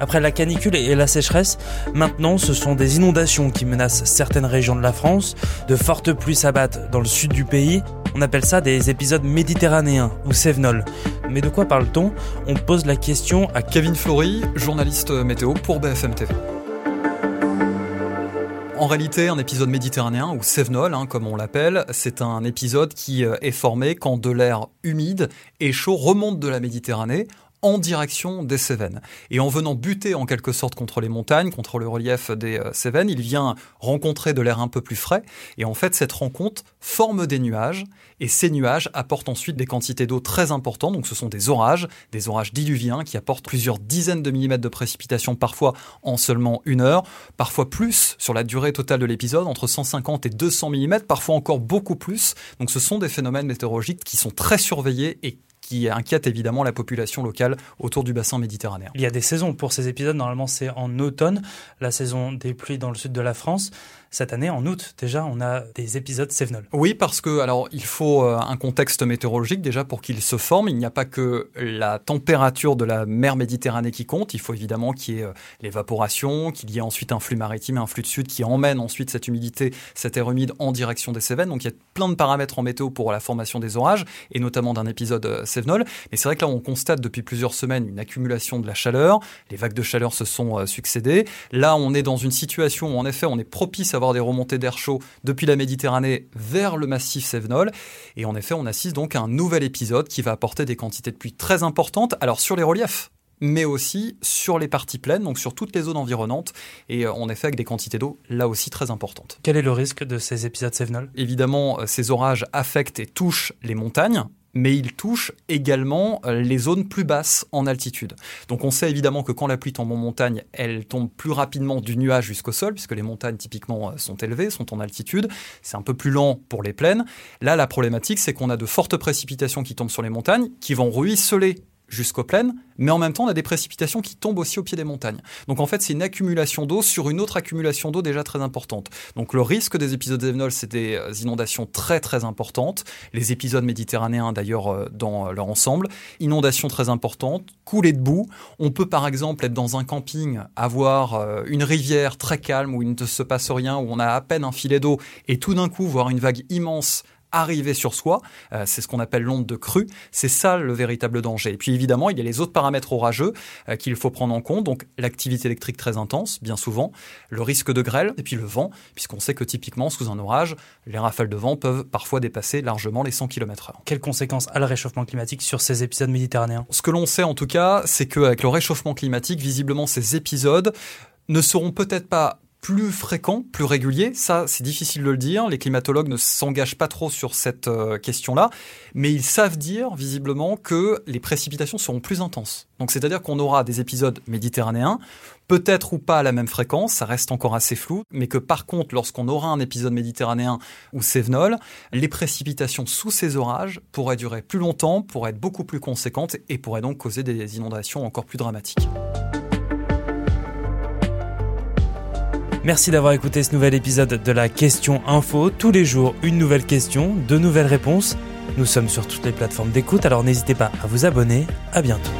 Après la canicule et la sécheresse, maintenant ce sont des inondations qui menacent certaines régions de la France, de fortes pluies s'abattent dans le sud du pays, on appelle ça des épisodes méditerranéens ou Sévenol. Mais de quoi parle-t-on? On pose la question à Kevin Flory, journaliste météo pour BFM TV. En réalité, un épisode méditerranéen, ou Sévenol, hein, comme on l'appelle, c'est un épisode qui euh, est formé quand de l'air humide et chaud remonte de la Méditerranée en direction des Cévennes. Et en venant buter en quelque sorte contre les montagnes, contre le relief des euh, Cévennes, il vient rencontrer de l'air un peu plus frais. Et en fait, cette rencontre forme des nuages. Et ces nuages apportent ensuite des quantités d'eau très importantes. Donc ce sont des orages, des orages diluviens qui apportent plusieurs dizaines de millimètres de précipitations parfois en seulement une heure, parfois plus sur la durée totale de l'épisode, entre 150 et 200 millimètres, parfois encore beaucoup plus. Donc ce sont des phénomènes météorologiques qui sont très surveillés et qui inquiète évidemment la population locale autour du bassin méditerranéen. Il y a des saisons pour ces épisodes, normalement c'est en automne, la saison des pluies dans le sud de la France cette année, en août, déjà, on a des épisodes Sévenol. Oui, parce que alors il faut euh, un contexte météorologique déjà pour qu'il se forme. Il n'y a pas que la température de la mer Méditerranée qui compte. Il faut évidemment qu'il y ait euh, l'évaporation, qu'il y ait ensuite un flux maritime et un flux de sud qui emmène ensuite cette humidité, cet air humide en direction des Cévennes. Donc il y a plein de paramètres en météo pour la formation des orages et notamment d'un épisode euh, Mais c'est vrai que là, on constate depuis plusieurs semaines une accumulation de la chaleur. Les vagues de chaleur se sont succédées. Là, on est dans une situation où en effet, on est propice à avoir des remontées d'air chaud depuis la Méditerranée vers le massif Sévenol. Et en effet, on assiste donc à un nouvel épisode qui va apporter des quantités de pluie très importantes. Alors sur les reliefs, mais aussi sur les parties pleines, donc sur toutes les zones environnantes, et en effet avec des quantités d'eau là aussi très importantes. Quel est le risque de ces épisodes Sévenol Évidemment, euh, ces orages affectent et touchent les montagnes, mais il touche également euh, les zones plus basses en altitude. Donc on sait évidemment que quand la pluie tombe en montagne, elle tombe plus rapidement du nuage jusqu'au sol, puisque les montagnes typiquement euh, sont élevées, sont en altitude. C'est un peu plus lent pour les plaines. Là, la problématique, c'est qu'on a de fortes précipitations qui tombent sur les montagnes, qui vont ruisseler jusqu'aux plaines, mais en même temps, on a des précipitations qui tombent aussi au pied des montagnes. Donc en fait, c'est une accumulation d'eau sur une autre accumulation d'eau déjà très importante. Donc le risque des épisodes Zévenol, c'est des euh, inondations très très importantes. Les épisodes méditerranéens d'ailleurs euh, dans leur ensemble. Inondations très importantes, coulées de boue. On peut par exemple être dans un camping, avoir euh, une rivière très calme où il ne se passe rien, où on a à peine un filet d'eau, et tout d'un coup voir une vague immense arriver sur soi. Euh, c'est ce qu'on appelle l'onde de crue. C'est ça le véritable danger. Et puis évidemment, il y a les autres paramètres orageux euh, qu'il faut prendre en compte. Donc l'activité électrique très intense, bien souvent, le risque de grêle et puis le vent, puisqu'on sait que typiquement sous un orage, les rafales de vent peuvent parfois dépasser largement les 100 km/h. Quelles conséquences a le réchauffement climatique sur ces épisodes méditerranéens? Ce que l'on sait en tout cas, c'est qu'avec le réchauffement climatique, visiblement ces épisodes ne seront peut-être pas plus fréquent, plus régulier. Ça, c'est difficile de le dire. Les climatologues ne s'engagent pas trop sur cette euh, question-là, mais ils savent dire visiblement que les précipitations seront plus intenses. Donc, c'est-à-dire qu'on aura des épisodes méditerranéens, peut-être ou pas à la même fréquence, ça reste encore assez flou, mais que par contre, lorsqu'on aura un épisode méditerranéen ou sévenol, les précipitations sous ces orages pourraient durer plus longtemps, pourraient être beaucoup plus conséquentes et pourraient donc causer des inondations encore plus dramatiques. Merci d'avoir écouté ce nouvel épisode de la Question Info. Tous les jours, une nouvelle question, de nouvelles réponses. Nous sommes sur toutes les plateformes d'écoute, alors n'hésitez pas à vous abonner. À bientôt.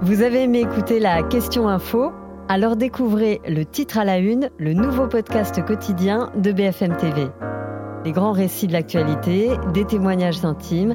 Vous avez aimé écouter la Question Info? Alors découvrez le titre à la une, le nouveau podcast quotidien de BFM TV. Les grands récits de l'actualité, des témoignages intimes